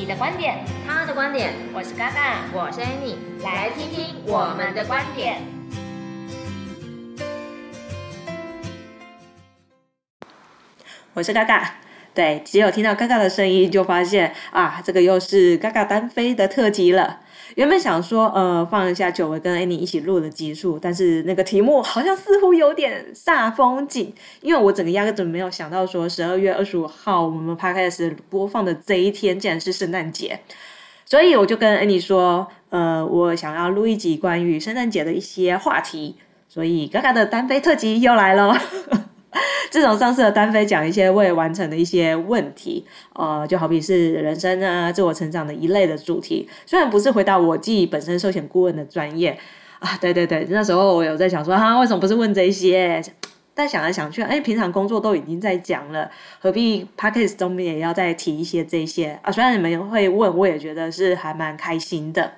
你的观点，他的观点，我是嘎嘎，我是 Annie，来听听我们的观点。我是嘎嘎，对，只有听到嘎嘎的声音，就发现啊，这个又是嘎嘎单飞的特辑了。原本想说，呃，放一下久违跟 Annie 一起录的集数，但是那个题目好像似乎有点煞风景，因为我整个压根没有想到说十二月二十五号我们 Podcast 播放的这一天竟然是圣诞节，所以我就跟 Annie 说，呃，我想要录一集关于圣诞节的一些话题，所以嘎嘎的单飞特辑又来了。自从上次的单飞讲一些未完成的一些问题，呃，就好比是人生啊、自我成长的一类的主题，虽然不是回答我自己本身寿险顾问的专业啊，对对对，那时候我有在想说，哈、啊，为什么不是问这些？但想来想去，哎，平常工作都已经在讲了，何必 Podcast 中面也要再提一些这些啊？虽然你们会问，我也觉得是还蛮开心的。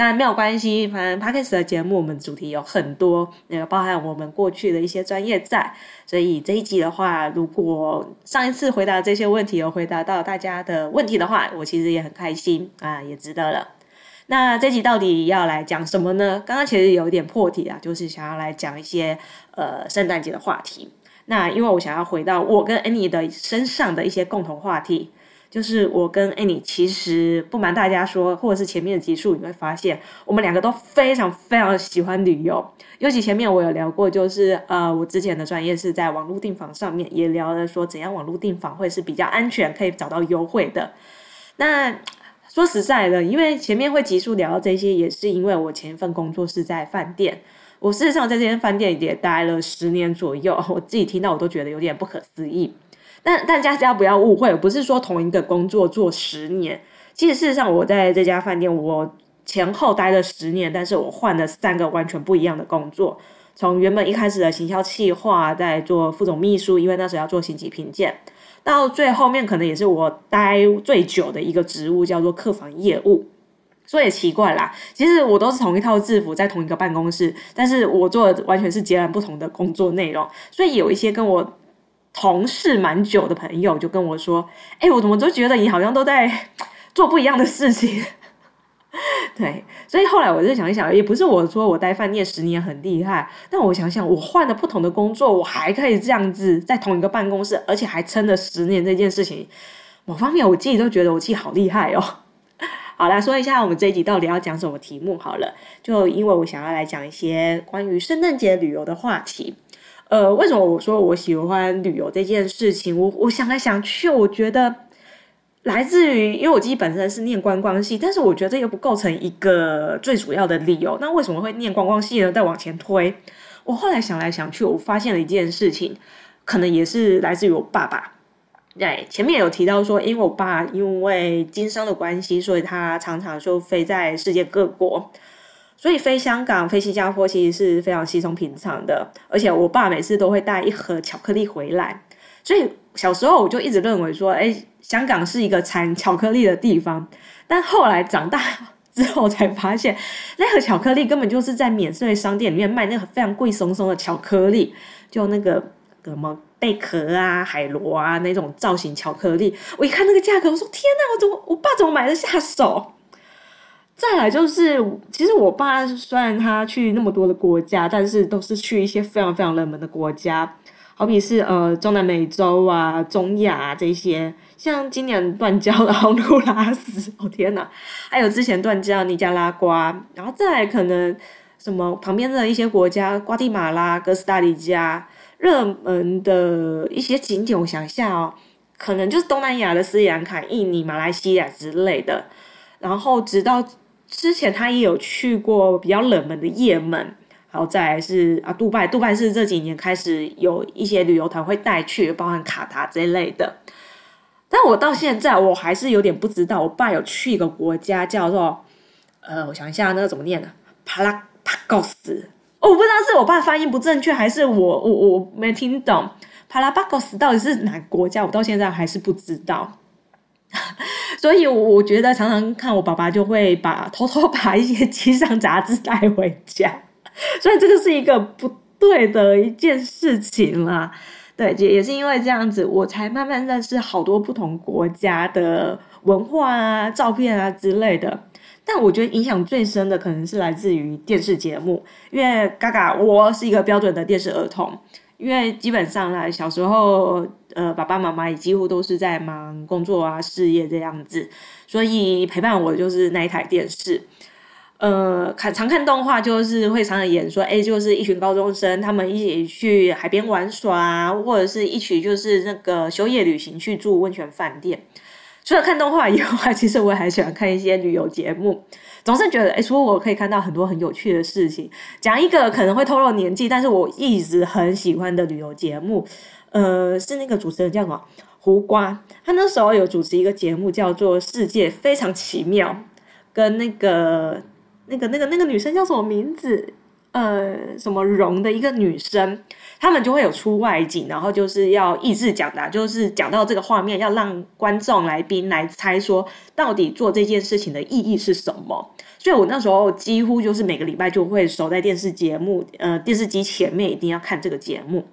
但没有关系，反正 Podcast 的节目我们主题有很多，那个包含我们过去的一些专业在，所以这一集的话，如果上一次回答这些问题有回答到大家的问题的话，我其实也很开心啊，也值得了。那这集到底要来讲什么呢？刚刚其实有一点破题啊，就是想要来讲一些呃圣诞节的话题。那因为我想要回到我跟 Annie 的身上的一些共同话题。就是我跟 Annie，其实不瞒大家说，或者是前面的集数，你会发现我们两个都非常非常喜欢旅游。尤其前面我有聊过，就是呃，我之前的专业是在网络订房上面，也聊了说怎样网络订房会是比较安全，可以找到优惠的。那说实在的，因为前面会急速聊到这些，也是因为我前一份工作是在饭店，我事实上在这间饭店也待了十年左右，我自己听到我都觉得有点不可思议。但但大家不要误会，不是说同一个工作做十年。其实事实上，我在这家饭店，我前后待了十年，但是我换了三个完全不一样的工作。从原本一开始的行销企划，在做副总秘书，因为那时候要做星级评鉴，到最后面可能也是我待最久的一个职务，叫做客房业务。所以也奇怪啦，其实我都是同一套制服，在同一个办公室，但是我做的完全是截然不同的工作内容。所以有一些跟我。同事蛮久的朋友就跟我说：“哎，我怎么都觉得你好像都在 做不一样的事情。”对，所以后来我就想一想，也不是我说我待饭店十年很厉害，但我想想，我换了不同的工作，我还可以这样子在同一个办公室，而且还撑了十年这件事情，某方面我自己都觉得我自己好厉害哦。好，来说一下我们这一集到底要讲什么题目好了，就因为我想要来讲一些关于圣诞节旅游的话题。呃，为什么我说我喜欢旅游这件事情？我我想来想去，我觉得来自于，因为我自己本身是念观光系，但是我觉得这又不构成一个最主要的理由。那为什么会念观光系呢？再往前推，我后来想来想去，我发现了一件事情，可能也是来自于我爸爸。对，前面有提到说，因为我爸因为经商的关系，所以他常常就飞在世界各国。所以飞香港、飞新加坡其实是非常稀松平常的，而且我爸每次都会带一盒巧克力回来。所以小时候我就一直认为说，哎，香港是一个产巧克力的地方。但后来长大 之后才发现，那盒巧克力根本就是在免税商店里面卖那个非常贵松松的巧克力，就那个什么贝壳啊、海螺啊那种造型巧克力。我一看那个价格，我说天哪，我怎么我爸怎么买得下手？再来就是，其实我爸虽然他去那么多的国家，但是都是去一些非常非常冷门的国家，好比是呃中南美洲啊、中亚啊这些，像今年断交的洪都拉斯，哦天呐，还有之前断交尼加拉瓜，然后再来可能什么旁边的一些国家，瓜地马拉、哥斯达黎加，热门的一些景点，我想一下哦，可能就是东南亚的斯里兰卡、印尼、马来西亚之类的，然后直到。之前他也有去过比较冷门的也门，然后再是啊，杜拜，杜拜是这几年开始有一些旅游团会带去，包含卡塔这类的。但我到现在我还是有点不知道，我爸有去一个国家叫做呃，我想一下那个怎么念呢？帕拉帕高斯，我不知道是我爸发音不正确，还是我我我没听懂。帕拉巴戈斯到底是哪个国家？我到现在还是不知道。所以我觉得常常看我爸爸就会把偷偷把一些机上杂志带回家。所以这个是一个不对的一件事情啦，对，也也是因为这样子，我才慢慢认识好多不同国家的文化啊、照片啊之类的。但我觉得影响最深的可能是来自于电视节目，因为嘎嘎，我是一个标准的电视儿童，因为基本上来小时候，呃，爸爸妈妈也几乎都是在忙工作啊、事业这样子，所以陪伴我就是那一台电视。呃，看常看动画，就是会常常演说，哎，就是一群高中生，他们一起去海边玩耍啊，或者是一起就是那个休业旅行去住温泉饭店。除了看动画以外，其实我还喜欢看一些旅游节目，总是觉得，哎，说我可以看到很多很有趣的事情。讲一个可能会透露年纪，但是我一直很喜欢的旅游节目，呃，是那个主持人叫什么？胡瓜，他那时候有主持一个节目叫做《世界非常奇妙》，跟那个。那个、那个、那个女生叫什么名字？呃，什么荣的一个女生，他们就会有出外景，然后就是要益智讲的，就是讲到这个画面，要让观众来宾来猜说，到底做这件事情的意义是什么。所以我那时候几乎就是每个礼拜就会守在电视节目，呃，电视机前面，一定要看这个节目。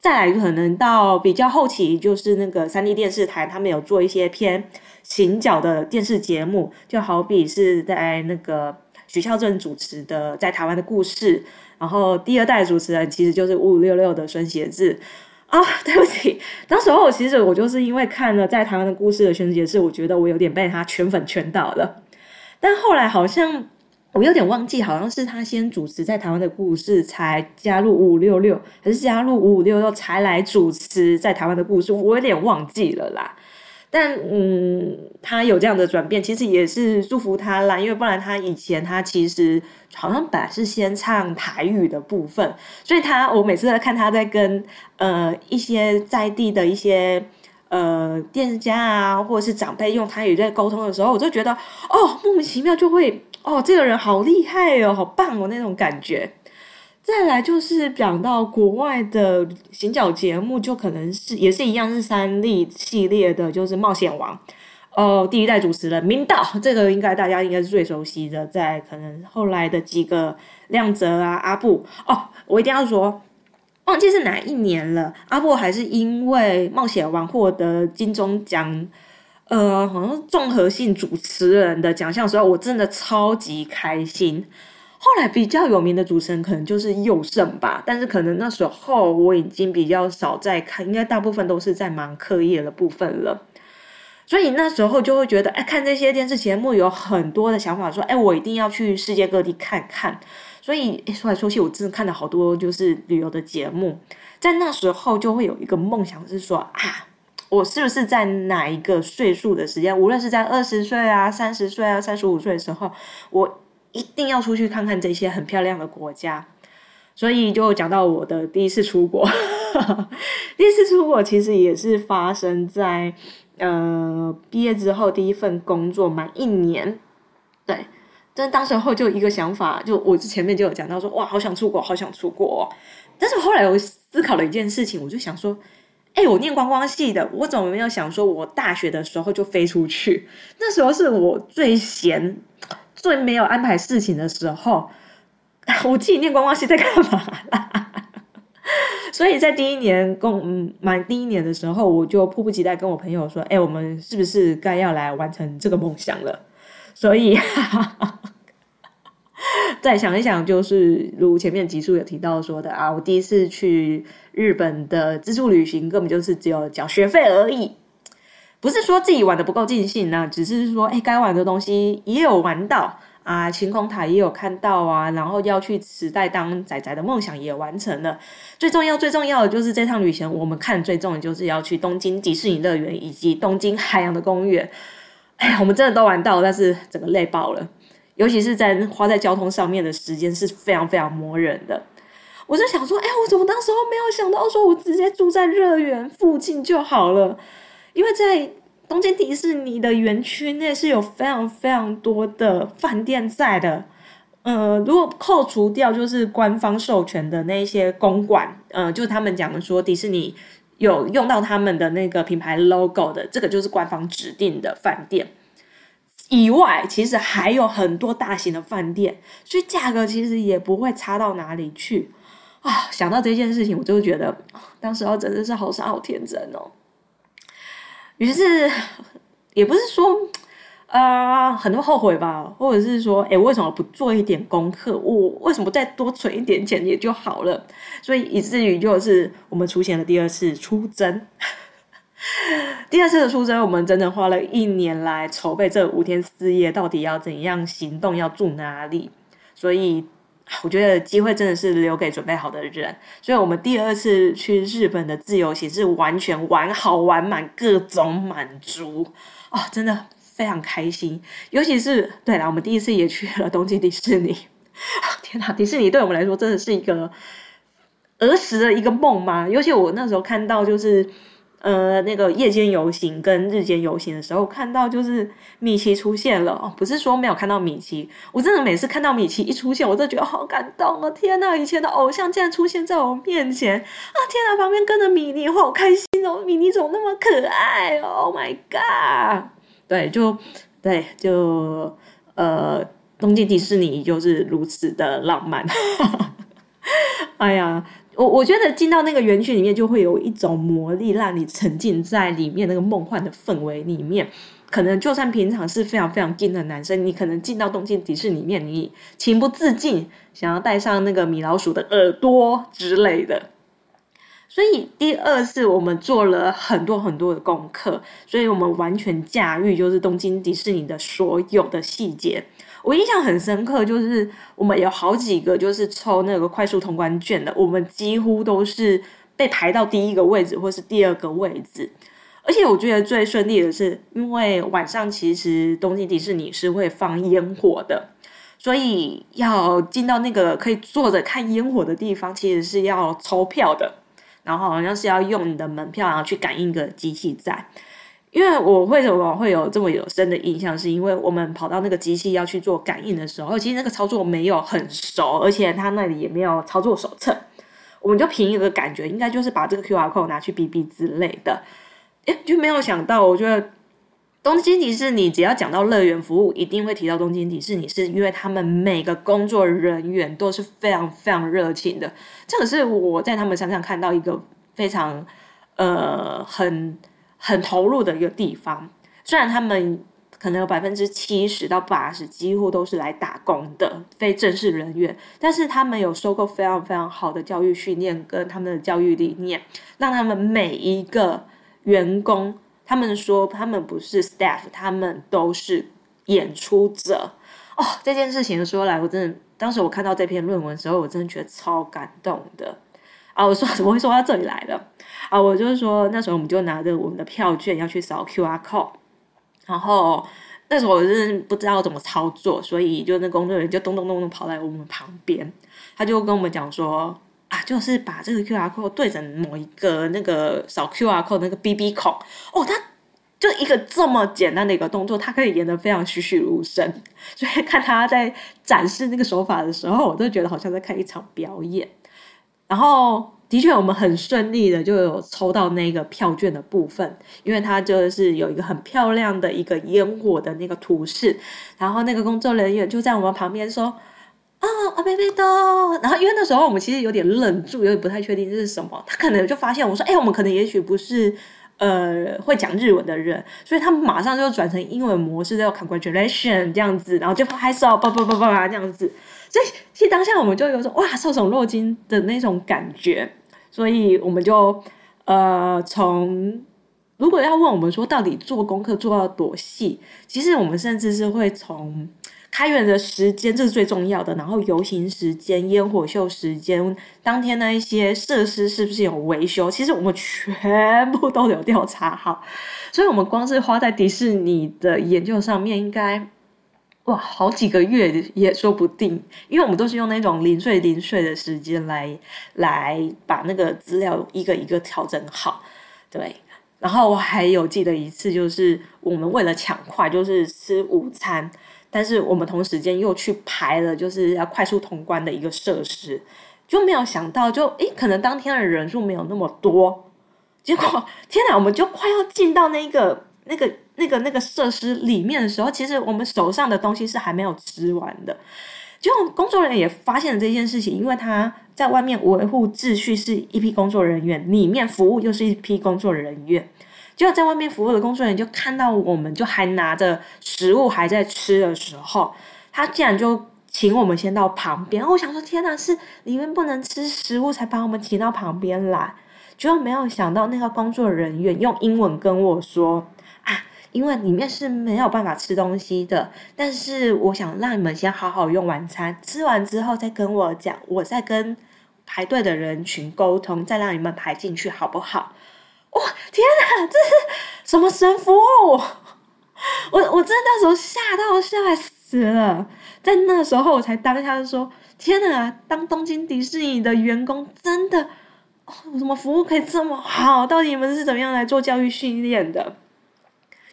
再来，可能到比较后期，就是那个三立电视台，他们有做一些偏行脚的电视节目，就好比是在那个。许孝正主持的《在台湾的故事》，然后第二代主持人其实就是五五六六的孙协志。啊，对不起，当时候其实我就是因为看了《在台湾的故事》的孙协志，我觉得我有点被他圈粉圈到了，但后来好像我有点忘记，好像是他先主持《在台湾的故事》，才加入五五六六，还是加入五五六六才来主持《在台湾的故事》，我有点忘记了啦。但嗯，他有这样的转变，其实也是祝福他啦。因为不然他以前他其实好像本来是先唱台语的部分，所以他我每次在看他在跟呃一些在地的一些呃店家啊，或者是长辈用台语在沟通的时候，我就觉得哦，莫名其妙就会哦，这个人好厉害哦，好棒哦那种感觉。再来就是讲到国外的行脚节目，就可能是也是一样是三立系列的，就是《冒险王》哦，第一代主持人明道，这个应该大家应该是最熟悉的。在可能后来的几个亮泽啊、阿布哦，我一定要说，忘记是哪一年了。阿布还是因为《冒险王》获得金钟奖，呃，好像综合性主持人的奖项的时候，我真的超级开心。后来比较有名的主持人可能就是佑胜吧，但是可能那时候我已经比较少在看，应该大部分都是在忙课业的部分了，所以那时候就会觉得，哎，看这些电视节目有很多的想法，说，哎，我一定要去世界各地看看。所以说来说去，我真的看了好多就是旅游的节目，在那时候就会有一个梦想是说，啊，我是不是在哪一个岁数的时间，无论是在二十岁啊、三十岁啊、三十五岁的时候，我。一定要出去看看这些很漂亮的国家，所以就讲到我的第一次出国。第一次出国其实也是发生在呃毕业之后第一份工作满一年，对，但当时候就一个想法，就我前面就有讲到说，哇，好想出国，好想出国。但是后来我思考了一件事情，我就想说，哎，我念观光系的，我怎么没有想说我大学的时候就飞出去？那时候是我最闲。最没有安排事情的时候，我自己念观光系在干嘛啦？所以在第一年工嗯满第一年的时候，我就迫不及待跟我朋友说：“哎，我们是不是该要来完成这个梦想了？”所以 再想一想，就是如前面集数有提到说的啊，我第一次去日本的自助旅行，根本就是只有缴学费而已。不是说自己玩的不够尽兴呢，只是说，哎，该玩的东西也有玩到啊，晴空塔也有看到啊，然后要去时代当仔仔的梦想也完成了。最重要、最重要的就是这趟旅行，我们看最重要的就是要去东京迪士尼乐园以及东京海洋的公园。哎，我们真的都玩到，但是整个累爆了。尤其是在花在交通上面的时间是非常非常磨人的。我就想说，哎，我怎么当时候没有想到说我直接住在乐园附近就好了？因为在东京迪士尼的园区内是有非常非常多的饭店在的。呃，如果扣除掉就是官方授权的那些公馆，呃，就他们讲的说迪士尼有用到他们的那个品牌 logo 的，这个就是官方指定的饭店以外，其实还有很多大型的饭店，所以价格其实也不会差到哪里去啊。想到这件事情，我就觉得当时候真的是好傻好天真哦。于是也不是说。呃，很多后悔吧，或者是说，哎，为什么不做一点功课？我为什么再多存一点钱也就好了？所以以至于就是我们出现了第二次出征，第二次的出征，我们整整花了一年来筹备这五天四夜到底要怎样行动，要住哪里。所以我觉得机会真的是留给准备好的人。所以我们第二次去日本的自由行是完全玩好玩满，各种满足哦，真的。非常开心，尤其是对了，我们第一次也去了东京迪士尼。天哪，迪士尼对我们来说真的是一个儿时的一个梦吗。尤其我那时候看到就是呃那个夜间游行跟日间游行的时候，看到就是米奇出现了。哦，不是说没有看到米奇，我真的每次看到米奇一出现，我都觉得好感动哦！天哪，以前的偶像竟然出现在我面前啊！天哪，旁边跟着米妮，我好开心哦！米妮怎么那么可爱？Oh my god！对，就对，就呃，东京迪士尼就是如此的浪漫。哎呀，我我觉得进到那个园区里面，就会有一种魔力，让你沉浸在里面那个梦幻的氛围里面。可能就算平常是非常非常硬的男生，你可能进到东京迪士尼里面，你情不自禁想要戴上那个米老鼠的耳朵之类的。所以第二次我们做了很多很多的功课，所以我们完全驾驭就是东京迪士尼的所有的细节。我印象很深刻，就是我们有好几个就是抽那个快速通关券的，我们几乎都是被排到第一个位置或是第二个位置。而且我觉得最顺利的是，因为晚上其实东京迪士尼是会放烟火的，所以要进到那个可以坐着看烟火的地方，其实是要抽票的。然后好像是要用你的门票，然后去感应个机器在。因为我为什么会有这么有深的印象，是因为我们跑到那个机器要去做感应的时候，其实那个操作没有很熟，而且他那里也没有操作手册，我们就凭一个感觉，应该就是把这个 QR code 拿去哔哔之类的，诶，就没有想到，我觉得。东京迪士尼只要讲到乐园服务，一定会提到东京迪士尼，是因为他们每个工作人员都是非常非常热情的。这个是我在他们身上看到一个非常呃很很投入的一个地方。虽然他们可能有百分之七十到八十几乎都是来打工的非正式人员，但是他们有受过非常非常好的教育训练跟他们的教育理念，让他们每一个员工。他们说他们不是 staff，他们都是演出者哦。这件事情说来，我真的当时我看到这篇论文的时候，我真的觉得超感动的啊！我说怎么会说到这里来的啊？我就是说那时候我们就拿着我们的票券要去扫 QR code，然后那时候我是不知道怎么操作，所以就那工作人员就咚咚咚咚跑来我们旁边，他就跟我们讲说。啊，就是把这个 QR code 对准某一个那个扫 QR code 那个 BB 孔哦，他就一个这么简单的一个动作，他可以演得非常栩栩如生。所以看他在展示那个手法的时候，我都觉得好像在看一场表演。然后的确，我们很顺利的就有抽到那个票券的部分，因为它就是有一个很漂亮的一个烟火的那个图示，然后那个工作人员就在我们旁边说。啊，阿贝贝多，然后因为那时候我们其实有点愣住，有点不太确定这是什么。他可能就发现我说：“哎、我们可能也许不是呃会讲日文的人。”所以他们马上就转成英文模式，叫 “congratulation” 这样子，然后就拍手，叭叭叭叭这样子。所以其实当下我们就有种哇，受宠若惊的那种感觉。所以我们就呃从如果要问我们说到底做功课做到多细，其实我们甚至是会从。开园的时间这是最重要的，然后游行时间、烟火秀时间、当天的一些设施是不是有维修，其实我们全部都有调查好。所以，我们光是花在迪士尼的研究上面，应该哇，好几个月也说不定，因为我们都是用那种零碎零碎的时间来来把那个资料一个一个调整好，对。然后我还有记得一次，就是我们为了抢快，就是吃午餐，但是我们同时间又去排了，就是要快速通关的一个设施，就没有想到就，诶，可能当天的人数没有那么多，结果天哪，我们就快要进到那个那个那个那个设施里面的时候，其实我们手上的东西是还没有吃完的。就工作人员也发现了这件事情，因为他在外面维护秩序是一批工作人员，里面服务又是一批工作人员。就在外面服务的工作人员就看到我们就还拿着食物还在吃的时候，他竟然就请我们先到旁边。我想说，天哪，是里面不能吃食物才把我们请到旁边来？结果没有想到那个工作人员用英文跟我说。因为里面是没有办法吃东西的，但是我想让你们先好好用晚餐，吃完之后再跟我讲，我再跟排队的人群沟通，再让你们排进去，好不好？哇，天哪，这是什么神服务？我我真的那时候吓到吓死了，在那时候我才当下就说：天哪，当东京迪士尼的员工真的，哦，什么服务可以这么好？到底你们是怎么样来做教育训练的？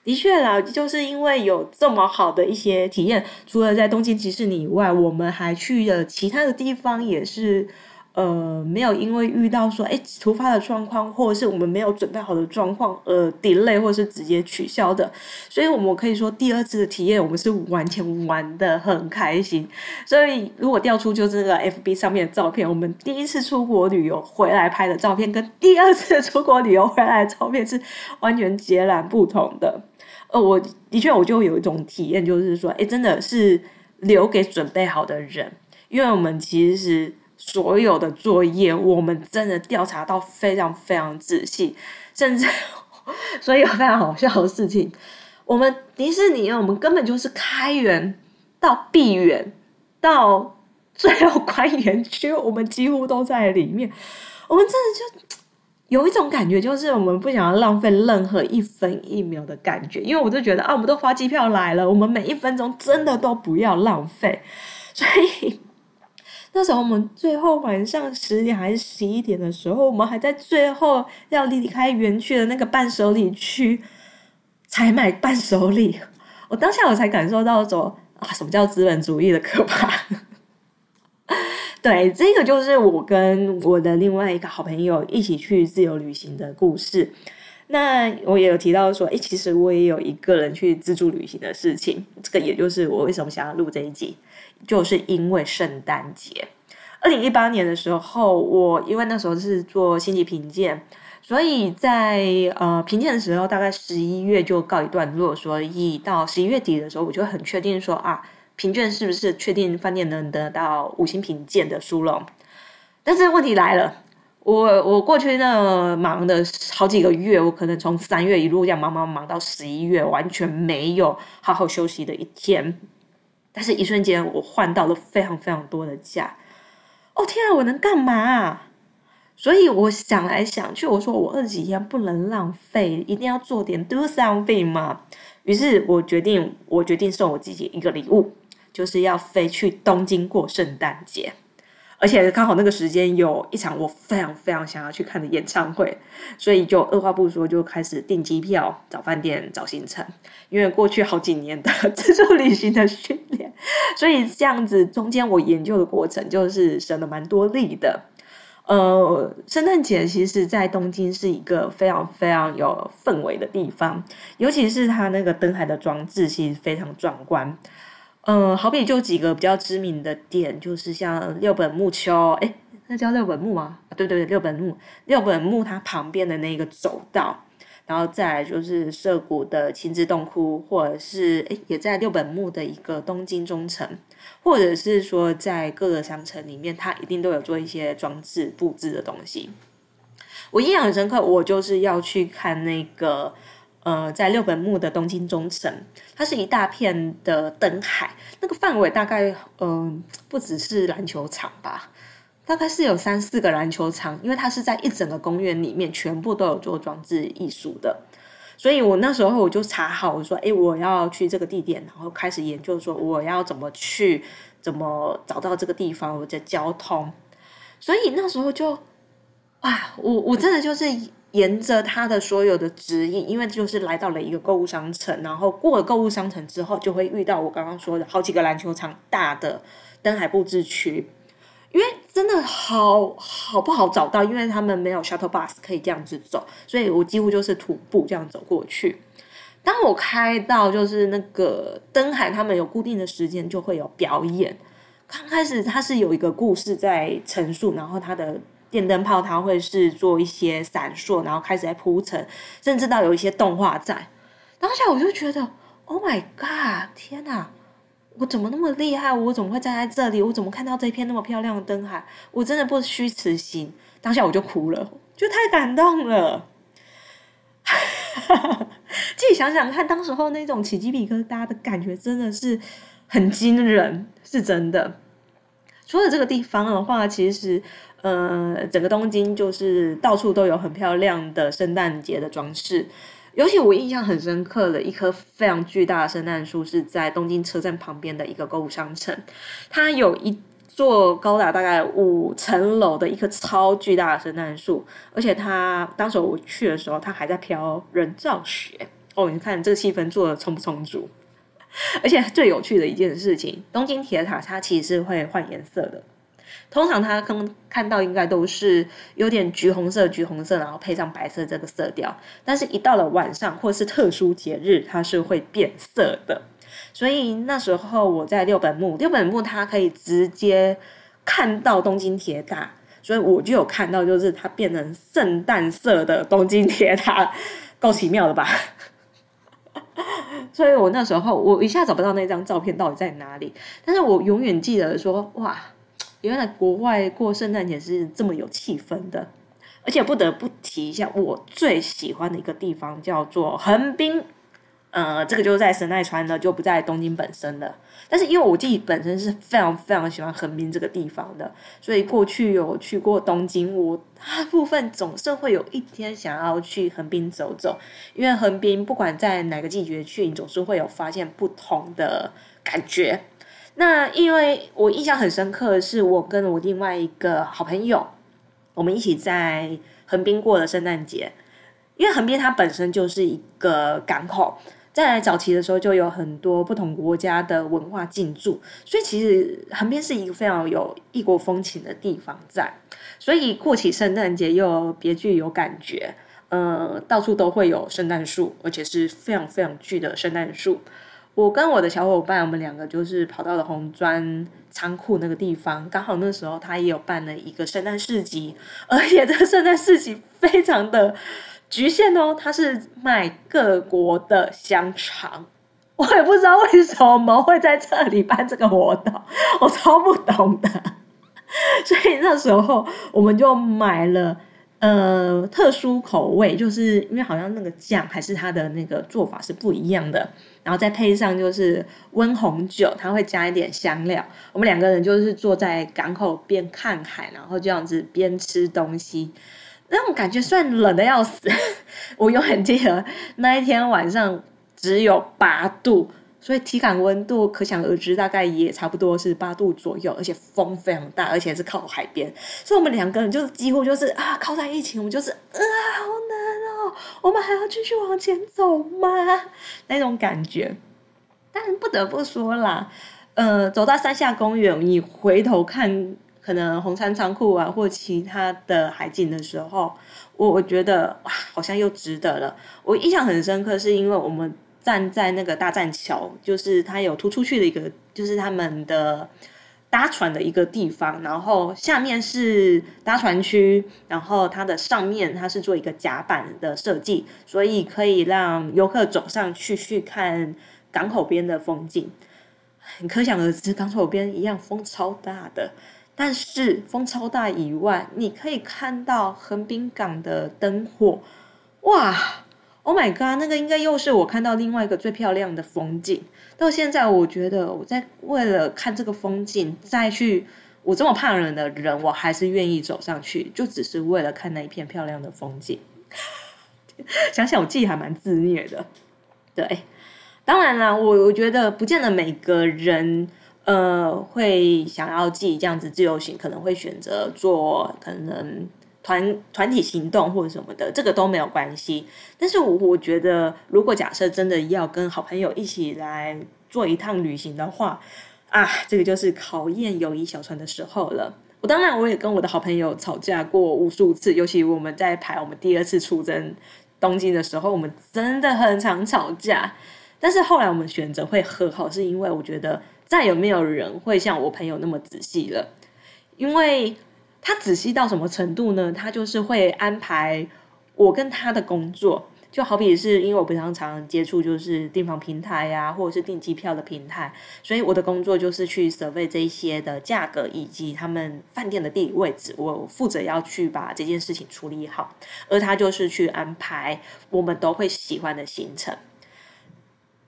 的确啦，就是因为有这么好的一些体验，除了在东京迪士尼以外，我们还去了其他的地方，也是呃没有因为遇到说哎突发的状况，或者是我们没有准备好的状况而 delay 或是直接取消的，所以我们可以说第二次的体验我们是完全玩的很开心。所以如果调出就是那个 FB 上面的照片，我们第一次出国旅游回来拍的照片，跟第二次出国旅游回来的照片是完全截然不同的。呃，我的确，我就有一种体验，就是说，哎，真的是留给准备好的人，因为我们其实所有的作业，我们真的调查到非常非常仔细，甚至，所以有非常好笑的事情，我们迪士尼，我们根本就是开园到闭园到最后关园区，我们几乎都在里面，我们真的就。有一种感觉，就是我们不想要浪费任何一分一秒的感觉，因为我就觉得啊，我们都花机票来了，我们每一分钟真的都不要浪费。所以那时候我们最后晚上十点还是十一点的时候，我们还在最后要离开园区的那个伴手礼区才买伴手礼。我当下我才感受到说啊，什么叫资本主义的可怕。对，这个就是我跟我的另外一个好朋友一起去自由旅行的故事。那我也有提到说，诶，其实我也有一个人去自助旅行的事情。这个也就是我为什么想要录这一集，就是因为圣诞节。二零一八年的时候，我因为那时候是做星级评鉴，所以在呃评鉴的时候，大概十一月就告一段落。所以到十一月底的时候，我就很确定说啊。评卷是不是确定饭店能得到五星评鉴的殊荣？但是问题来了，我我过去那忙的好几个月，我可能从三月一路这样忙忙忙到十一月，完全没有好好休息的一天。但是，一瞬间我换到了非常非常多的假。哦天啊，我能干嘛？所以我想来想去，我说我二十几天不能浪费，一定要做点 do something 嘛。于是我决定，我决定送我自己一个礼物。就是要飞去东京过圣诞节，而且刚好那个时间有一场我非常非常想要去看的演唱会，所以就二话不说就开始订机票、找饭店、找行程。因为过去好几年的 自助旅行的训练，所以这样子中间我研究的过程就是省了蛮多力的。呃，圣诞节其实在东京是一个非常非常有氛围的地方，尤其是它那个灯海的装置其实非常壮观。嗯，好比就几个比较知名的点，就是像六本木丘，诶，那叫六本木吗？对对对，六本木，六本木它旁边的那个走道，然后再来就是涩谷的晴之洞窟，或者是诶，也在六本木的一个东京中城，或者是说在各个商城里面，它一定都有做一些装置布置的东西。我印象很深刻，我就是要去看那个。呃，在六本木的东京中城，它是一大片的灯海，那个范围大概嗯、呃，不只是篮球场吧，大概是有三四个篮球场，因为它是在一整个公园里面，全部都有做装置艺术的，所以我那时候我就查好，我说，哎，我要去这个地点，然后开始研究说我要怎么去，怎么找到这个地方，我的交通。所以那时候就，哇，我我真的就是沿着他的所有的指引，因为就是来到了一个购物商城，然后过了购物商城之后，就会遇到我刚刚说的好几个篮球场大的灯海布置区。因为真的好好不好找到，因为他们没有 shuttle bus 可以这样子走，所以我几乎就是徒步这样走过去。当我开到就是那个灯海，他们有固定的时间就会有表演。刚开始他是有一个故事在陈述，然后他的电灯泡它会是做一些闪烁，然后开始在铺陈，甚至到有一些动画在。当下我就觉得，Oh my God，天哪！我怎么那么厉害？我怎么会站在这里？我怎么看到这片那么漂亮的灯海？我真的不虚此行。当下我就哭了，就太感动了。自己想想看，当时候那种起鸡皮疙瘩的感觉真的是很惊人，是真的。除了这个地方的话，其实呃，整个东京就是到处都有很漂亮的圣诞节的装饰。尤其我印象很深刻的一棵非常巨大的圣诞树，是在东京车站旁边的一个购物商城。它有一座高达大概五层楼的一棵超巨大的圣诞树，而且它当时我去的时候，它还在飘人造雪。哦，你看这个气氛做的充不充足？而且最有趣的一件事情，东京铁塔它其实是会换颜色的。通常它看看到应该都是有点橘红色、橘红色，然后配上白色这个色调。但是，一到了晚上或是特殊节日，它是会变色的。所以那时候我在六本木，六本木它可以直接看到东京铁塔，所以我就有看到，就是它变成圣诞色的东京铁塔，够奇妙的吧？所以我那时候我一下找不到那张照片到底在哪里，但是我永远记得说，哇。原来国外过圣诞节是这么有气氛的，而且不得不提一下我最喜欢的一个地方叫做横滨，呃，这个就是在神奈川的，就不在东京本身的。但是因为我自己本身是非常非常喜欢横滨这个地方的，所以过去有去过东京，我大部分总是会有一天想要去横滨走走，因为横滨不管在哪个季节去，你总是会有发现不同的感觉。那因为我印象很深刻是，我跟我另外一个好朋友，我们一起在横滨过了圣诞节。因为横滨它本身就是一个港口，在早期的时候就有很多不同国家的文化进驻，所以其实横滨是一个非常有异国风情的地方在。所以过起圣诞节又别具有感觉，呃，到处都会有圣诞树，而且是非常非常巨的圣诞树。我跟我的小伙伴，我们两个就是跑到了红砖仓库那个地方，刚好那时候他也有办了一个圣诞市集，而且这个圣诞市集非常的局限哦，他是卖各国的香肠，我也不知道为什么会在这里办这个活动，我超不懂的，所以那时候我们就买了。呃，特殊口味，就是因为好像那个酱还是它的那个做法是不一样的，然后再配上就是温红酒，它会加一点香料。我们两个人就是坐在港口边看海，然后这样子边吃东西，那种感觉算冷的要死。我永远记得那一天晚上只有八度。所以体感温度可想而知，大概也差不多是八度左右，而且风非常大，而且是靠海边，所以我们两个人就几乎就是啊靠在一起，我们就是啊好我们还要继续往前走吗？那种感觉。但不得不说啦，呃，走到山下公园，你回头看可能红山仓库啊或其他的海景的时候，我我觉得哇，好像又值得了。我印象很深刻，是因为我们。站在那个大栈桥，就是它有突出去的一个，就是他们的搭船的一个地方，然后下面是搭船区，然后它的上面它是做一个甲板的设计，所以可以让游客走上去去看港口边的风景。可想而知，港口边一样风超大的，但是风超大以外，你可以看到横滨港的灯火，哇！Oh my god，那个应该又是我看到另外一个最漂亮的风景。到现在，我觉得我在为了看这个风景再去，我这么怕冷的人，我还是愿意走上去，就只是为了看那一片漂亮的风景。想想我自己还蛮自虐的。对，当然啦，我我觉得不见得每个人呃会想要自己这样子自由行，可能会选择做可能团团体行动或者什么的，这个都没有关系。但是我我觉得，如果假设真的要跟好朋友一起来做一趟旅行的话，啊，这个就是考验友谊小船的时候了。我当然我也跟我的好朋友吵架过无数次，尤其我们在排我们第二次出征东京的时候，我们真的很常吵架。但是后来我们选择会和好，是因为我觉得再也没有人会像我朋友那么仔细了，因为他仔细到什么程度呢？他就是会安排我跟他的工作。就好比是因为我平常常接触就是订房平台呀、或者是订机票的平台，所以我的工作就是去 survey 这一些的价格以及他们饭店的地理位置，我负责要去把这件事情处理好，而他就是去安排我们都会喜欢的行程。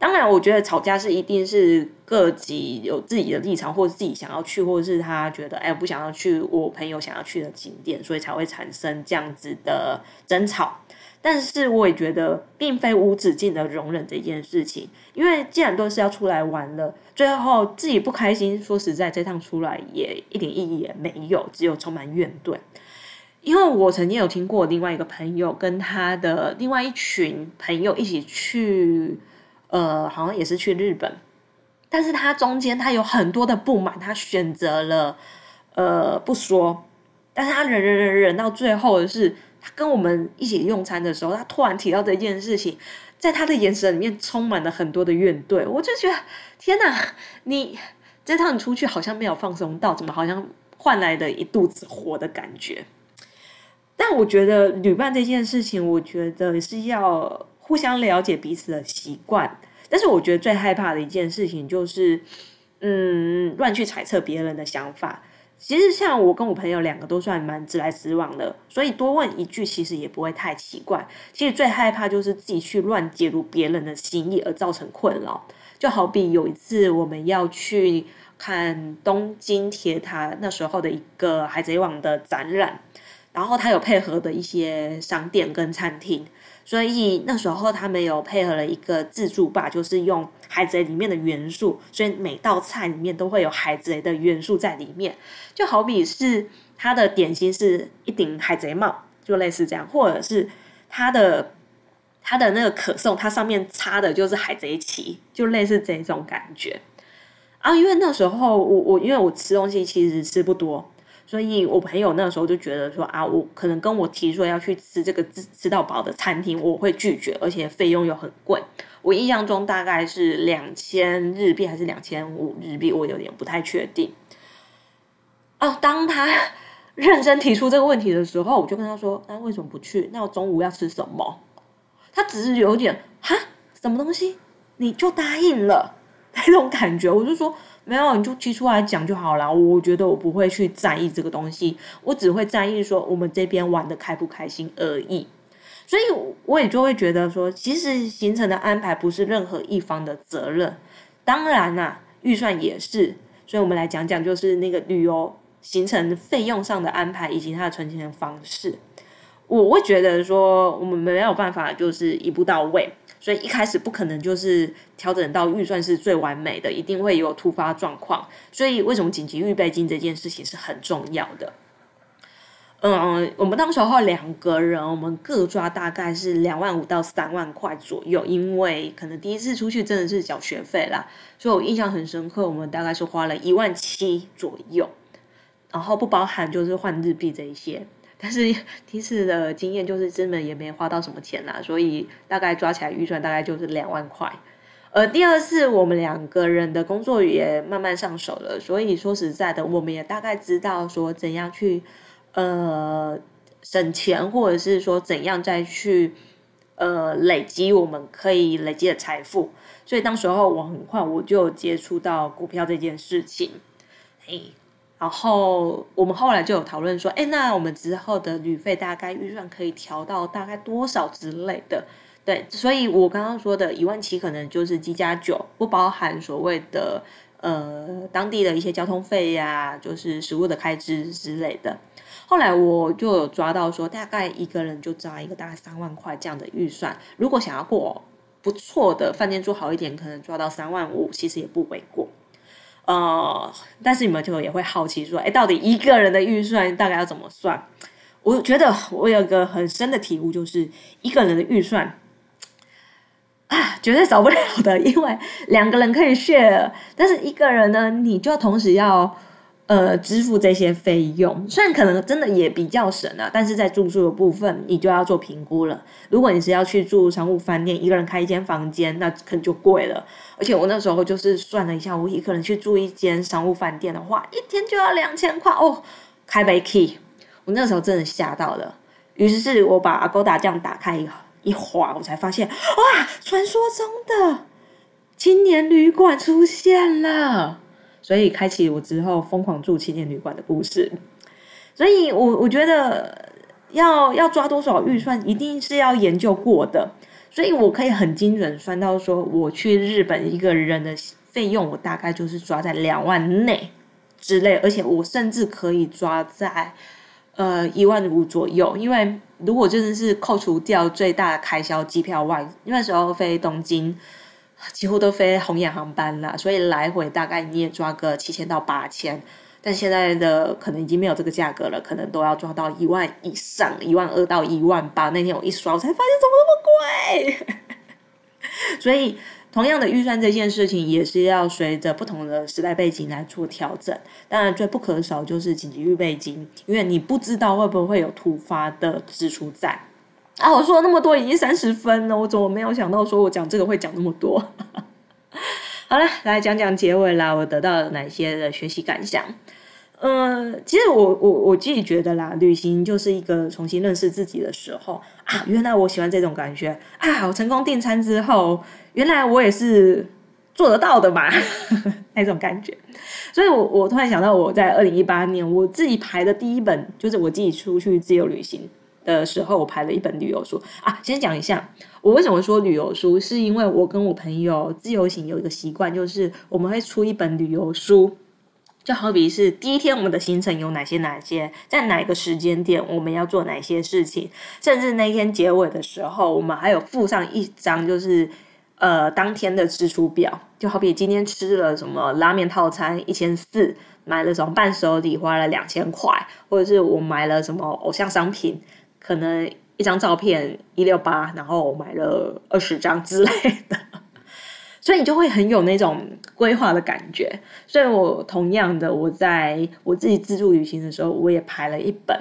当然，我觉得吵架是一定是各级有自己的立场，或者自己想要去，或者是他觉得哎，不想要去我朋友想要去的景点，所以才会产生这样子的争吵。但是我也觉得，并非无止境的容忍这件事情，因为既然都是要出来玩了，最后自己不开心，说实在，这趟出来也一点意义也没有，只有充满怨怼。因为我曾经有听过另外一个朋友跟他的另外一群朋友一起去，呃，好像也是去日本，但是他中间他有很多的不满，他选择了呃不说，但是他忍忍忍忍到最后的是。他跟我们一起用餐的时候，他突然提到这件事情，在他的眼神里面充满了很多的怨怼。我就觉得，天哪，你这趟出去好像没有放松到，怎么好像换来的一肚子火的感觉？但我觉得旅伴这件事情，我觉得是要互相了解彼此的习惯。但是我觉得最害怕的一件事情就是，嗯，乱去揣测别人的想法。其实像我跟我朋友两个都算蛮直来直往的，所以多问一句其实也不会太奇怪。其实最害怕就是自己去乱解读别人的心意而造成困扰。就好比有一次我们要去看东京铁塔那时候的一个海贼王的展览，然后他有配合的一些商店跟餐厅。所以那时候他们有配合了一个自助吧，就是用海贼里面的元素，所以每道菜里面都会有海贼的元素在里面。就好比是他的点心是一顶海贼帽，就类似这样，或者是他的他的那个可颂，它上面插的就是海贼旗，就类似这种感觉啊。因为那时候我我因为我吃东西其实吃不多。所以我朋友那时候就觉得说啊，我可能跟我提出要去吃这个吃吃到饱的餐厅，我会拒绝，而且费用又很贵。我印象中大概是两千日币还是两千五日币，我有点不太确定。哦，当他 认真提出这个问题的时候，我就跟他说：“那为什么不去？那我中午要吃什么？”他只是有点哈，什么东西？你就答应了 那种感觉，我就说。没有，你就提出来讲就好了。我觉得我不会去在意这个东西，我只会在意说我们这边玩得开不开心而已。所以我也就会觉得说，其实行程的安排不是任何一方的责任，当然啦，预算也是。所以我们来讲讲，就是那个旅游行程费用上的安排以及它的存钱方式。我会觉得说，我们没有办法就是一步到位。所以一开始不可能就是调整到预算是最完美的，一定会有突发状况。所以为什么紧急预备金这件事情是很重要的？嗯，我们当时候两个人，我们各抓大概是两万五到三万块左右，因为可能第一次出去真的是缴学费啦，所以我印象很深刻，我们大概是花了一万七左右，然后不包含就是换日币这一些。但是 第一次的经验就是真的也没花到什么钱啦，所以大概抓起来预算大概就是两万块。而第二次我们两个人的工作也慢慢上手了，所以说实在的，我们也大概知道说怎样去呃省钱，或者是说怎样再去呃累积我们可以累积的财富。所以当时候我很快我就接触到股票这件事情，嘿。然后我们后来就有讨论说，哎，那我们之后的旅费大概预算可以调到大概多少之类的？对，所以我刚刚说的一万七可能就是机加酒，不包含所谓的呃当地的一些交通费呀，就是食物的开支之类的。后来我就有抓到说，大概一个人就抓一个大概三万块这样的预算。如果想要过不错的饭店住好一点，可能抓到三万五，其实也不为过。呃，但是你们就也会好奇说，哎，到底一个人的预算大概要怎么算？我觉得我有个很深的体悟，就是一个人的预算。啊，绝对少不了的，因为两个人可以 share，但是一个人呢，你就要同时要呃支付这些费用。虽然可能真的也比较省啊，但是在住宿的部分，你就要做评估了。如果你是要去住商务饭店，一个人开一间房间，那可能就贵了。而且我那时候就是算了一下，我一个人去住一间商务饭店的话，一天就要两千块哦，开杯 key，我那时候真的吓到了。于是我把阿勾达酱打开以后。一滑，我才发现，哇！传说中的青年旅馆出现了，所以开启我之后疯狂住青年旅馆的故事。所以我我觉得要要抓多少预算，一定是要研究过的。所以我可以很精准算到说，我去日本一个人的费用，我大概就是抓在两万内之类，而且我甚至可以抓在。呃，一万五左右，因为如果真的是扣除掉最大的开销，机票外，那时候飞东京几乎都飞红眼航班了，所以来回大概你也抓个七千到八千，但现在的可能已经没有这个价格了，可能都要抓到一万以上，一万二到一万八。那天我一刷，我才发现怎么那么贵，所以。同样的预算这件事情也是要随着不同的时代背景来做调整。当然，最不可少就是紧急预备金，因为你不知道会不会有突发的支出在。啊，我说了那么多已经三十分了，我怎么没有想到说我讲这个会讲那么多？好了，来讲讲结尾啦，我得到了哪些的学习感想？嗯、其实我我我自己觉得啦，旅行就是一个重新认识自己的时候啊。原来我喜欢这种感觉啊！我成功订餐之后，原来我也是做得到的嘛，那种感觉。所以我，我我突然想到，我在二零一八年我自己排的第一本，就是我自己出去自由旅行的时候，我排了一本旅游书啊。先讲一下，我为什么说旅游书，是因为我跟我朋友自由行有一个习惯，就是我们会出一本旅游书。就好比是第一天我们的行程有哪些哪些，在哪个时间点我们要做哪些事情，甚至那天结尾的时候，我们还有附上一张就是呃当天的支出表。就好比今天吃了什么拉面套餐一千四，买了什么伴手礼花了两千块，或者是我买了什么偶像商品，可能一张照片一六八，然后买了二十张之类的。所以你就会很有那种规划的感觉。所以我同样的，我在我自己自助旅行的时候，我也排了一本。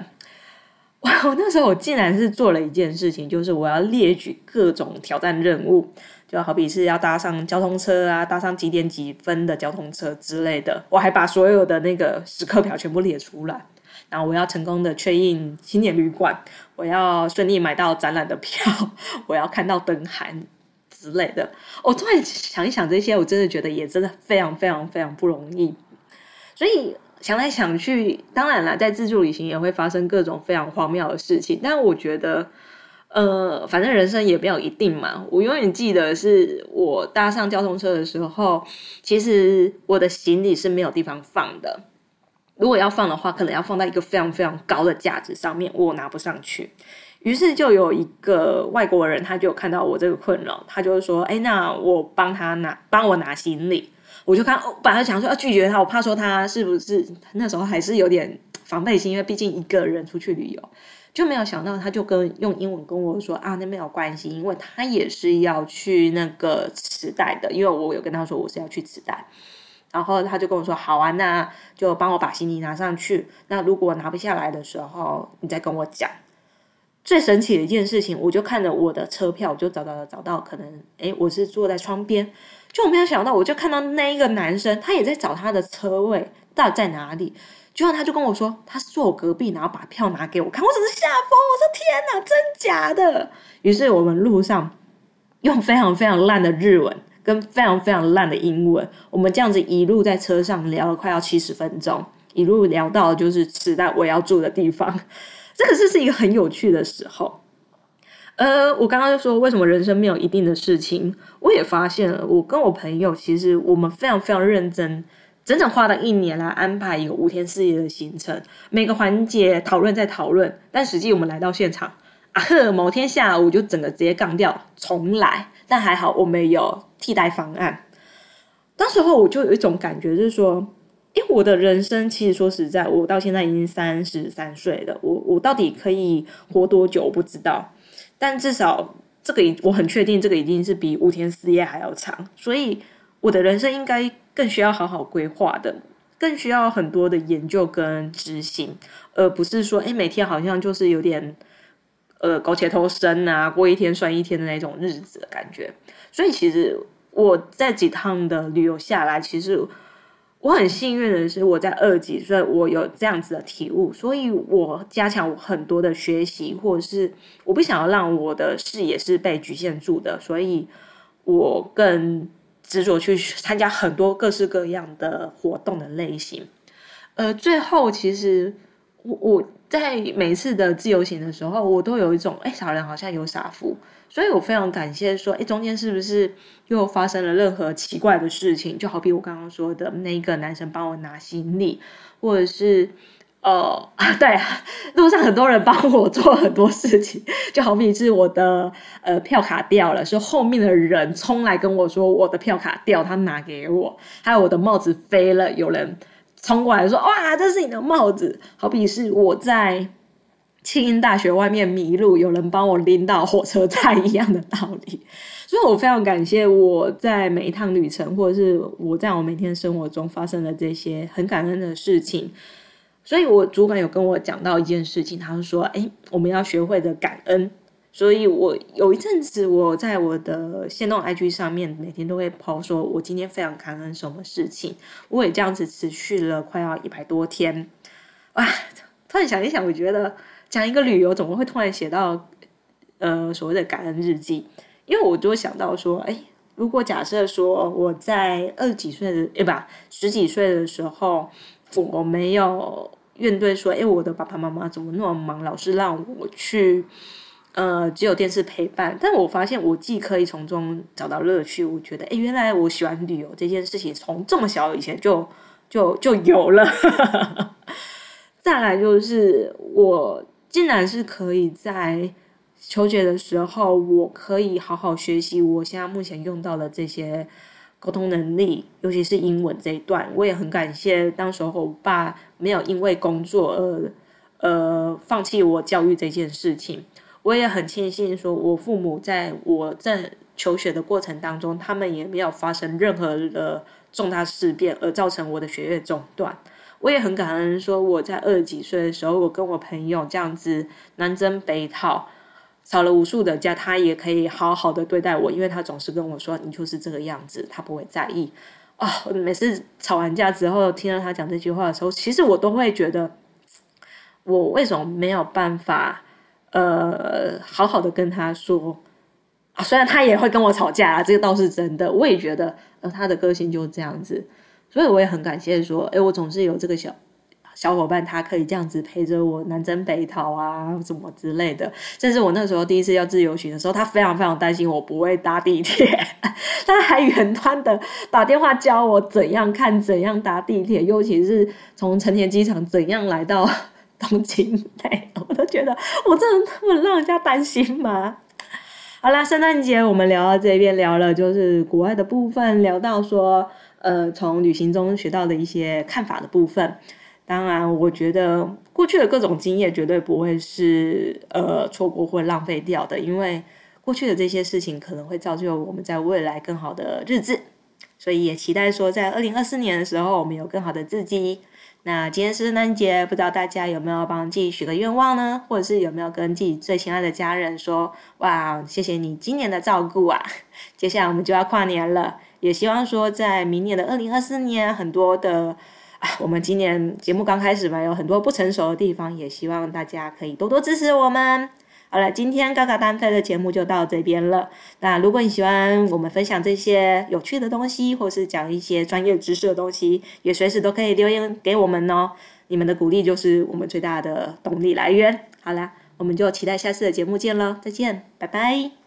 哇，我那时候我竟然是做了一件事情，就是我要列举各种挑战任务，就好比是要搭上交通车啊，搭上几点几分的交通车之类的。我还把所有的那个时刻表全部列出来。然后我要成功的确认青年旅馆，我要顺利买到展览的票，我要看到灯函。之类的，我突然想一想这些，我真的觉得也真的非常非常非常不容易。所以想来想去，当然了，在自助旅行也会发生各种非常荒谬的事情。但我觉得，呃，反正人生也没有一定嘛。我永远记得是我搭上交通车的时候，其实我的行李是没有地方放的。如果要放的话，可能要放在一个非常非常高的架子上面，我拿不上去。于是就有一个外国人，他就看到我这个困扰，他就说：“哎，那我帮他拿，帮我拿行李。”我就看，我本来想说要拒绝他，我怕说他是不是那时候还是有点防备心，因为毕竟一个人出去旅游，就没有想到他就跟用英文跟我说：“啊，那没有关系，因为他也是要去那个磁带的，因为我有跟他说我是要去磁带。”然后他就跟我说：“好啊，那就帮我把行李拿上去。那如果拿不下来的时候，你再跟我讲。”最神奇的一件事情，我就看着我的车票，我就找到找到，可能诶，我是坐在窗边，就我没有想到，我就看到那一个男生，他也在找他的车位到底在哪里。结果他就跟我说，他是坐我隔壁，然后把票拿给我看，我只是吓疯，我说天哪，真假的？于是我们路上用非常非常烂的日文跟非常非常烂的英文，我们这样子一路在车上聊了快要七十分钟，一路聊到就是池袋我要住的地方。这个是是一个很有趣的时候，呃，我刚刚就说为什么人生没有一定的事情，我也发现了，我跟我朋友其实我们非常非常认真整整花了一年来安排一个五天四夜的行程，每个环节讨论再讨论，但实际我们来到现场，啊呵，某天下午就整个直接杠掉重来。但还好我们有替代方案。当时候我就有一种感觉，就是说，因为我的人生其实说实在，我到现在已经三十三岁了，我我到底可以活多久我不知道，但至少这个我很确定，这个已经是比五天四夜还要长，所以我的人生应该。更需要好好规划的，更需要很多的研究跟执行，而不是说，哎，每天好像就是有点，呃，苟且偷生啊，过一天算一天的那种日子的感觉。所以，其实我在几趟的旅游下来，其实我很幸运的是，我在二级，所以，我有这样子的体悟，所以我加强我很多的学习，或者是我不想要让我的视野是被局限住的，所以我更。执着去参加很多各式各样的活动的类型，呃，最后其实我我在每次的自由行的时候，我都有一种哎，小人好像有傻福，所以我非常感谢说，哎，中间是不是又发生了任何奇怪的事情？就好比我刚刚说的那个男生帮我拿行李，或者是。哦，对，路上很多人帮我做很多事情，就好比是我的呃票卡掉了，是后面的人冲来跟我说我的票卡掉，他拿给我；还有我的帽子飞了，有人冲过来说哇，这是你的帽子。好比是我在庆应大学外面迷路，有人帮我拎到火车站一样的道理。所以我非常感谢我在每一趟旅程，或者是我在我每天生活中发生的这些很感恩的事情。所以，我主管有跟我讲到一件事情，他就说：“哎，我们要学会的感恩。”所以，我有一阵子，我在我的限动 IG 上面，每天都会抛说，我今天非常感恩什么事情。我也这样子持续了快要一百多天。哇！突然想一想，我觉得讲一个旅游，怎么会突然写到呃所谓的感恩日记？因为我就想到说，哎，如果假设说我在二十几岁的，哎吧，十几岁的时候。我没有怨对说，哎，我的爸爸妈妈怎么那么忙，老是让我去，呃，只有电视陪伴。但我发现，我既可以从中找到乐趣。我觉得，哎，原来我喜欢旅游这件事情，从这么小以前就就就有了。再来就是，我竟然是可以在求学的时候，我可以好好学习我现在目前用到的这些。沟通能力，尤其是英文这一段，我也很感谢。当时候我爸没有因为工作而呃放弃我教育这件事情，我也很庆幸，说我父母在我在求学的过程当中，他们也没有发生任何的重大事变而造成我的学业中断。我也很感恩，说我在二十几岁的时候，我跟我朋友这样子南征北讨。吵了无数的架，他也可以好好的对待我，因为他总是跟我说：“你就是这个样子。”他不会在意。啊、哦，每次吵完架之后，听到他讲这句话的时候，其实我都会觉得，我为什么没有办法，呃，好好的跟他说啊？虽然他也会跟我吵架啊，这个倒是真的。我也觉得，呃，他的个性就是这样子，所以我也很感谢说，哎，我总是有这个小。小伙伴，他可以这样子陪着我南征北讨啊，什么之类的。甚至我那时候第一次要自由行的时候，他非常非常担心我不会搭地铁，他还远端的打电话教我怎样看、怎样搭地铁，尤其是从成田机场怎样来到东京。对，我都觉得我真的那么让人家担心吗？好啦，圣诞节我们聊到这边，聊了就是国外的部分，聊到说呃，从旅行中学到的一些看法的部分。当然，我觉得过去的各种经验绝对不会是呃错过或浪费掉的，因为过去的这些事情可能会造就我们在未来更好的日子，所以也期待说在二零二四年的时候我们有更好的自己。那今天是圣诞节，不知道大家有没有帮自己许个愿望呢？或者是有没有跟自己最亲爱的家人说，哇，谢谢你今年的照顾啊！接下来我们就要跨年了，也希望说在明年的二零二四年很多的啊。我们今年节目刚开始嘛，有很多不成熟的地方，也希望大家可以多多支持我们。好了，今天嘎嘎单飞的节目就到这边了。那如果你喜欢我们分享这些有趣的东西，或是讲一些专业知识的东西，也随时都可以留言给我们哦。你们的鼓励就是我们最大的动力来源。好了，我们就期待下次的节目见喽，再见，拜拜。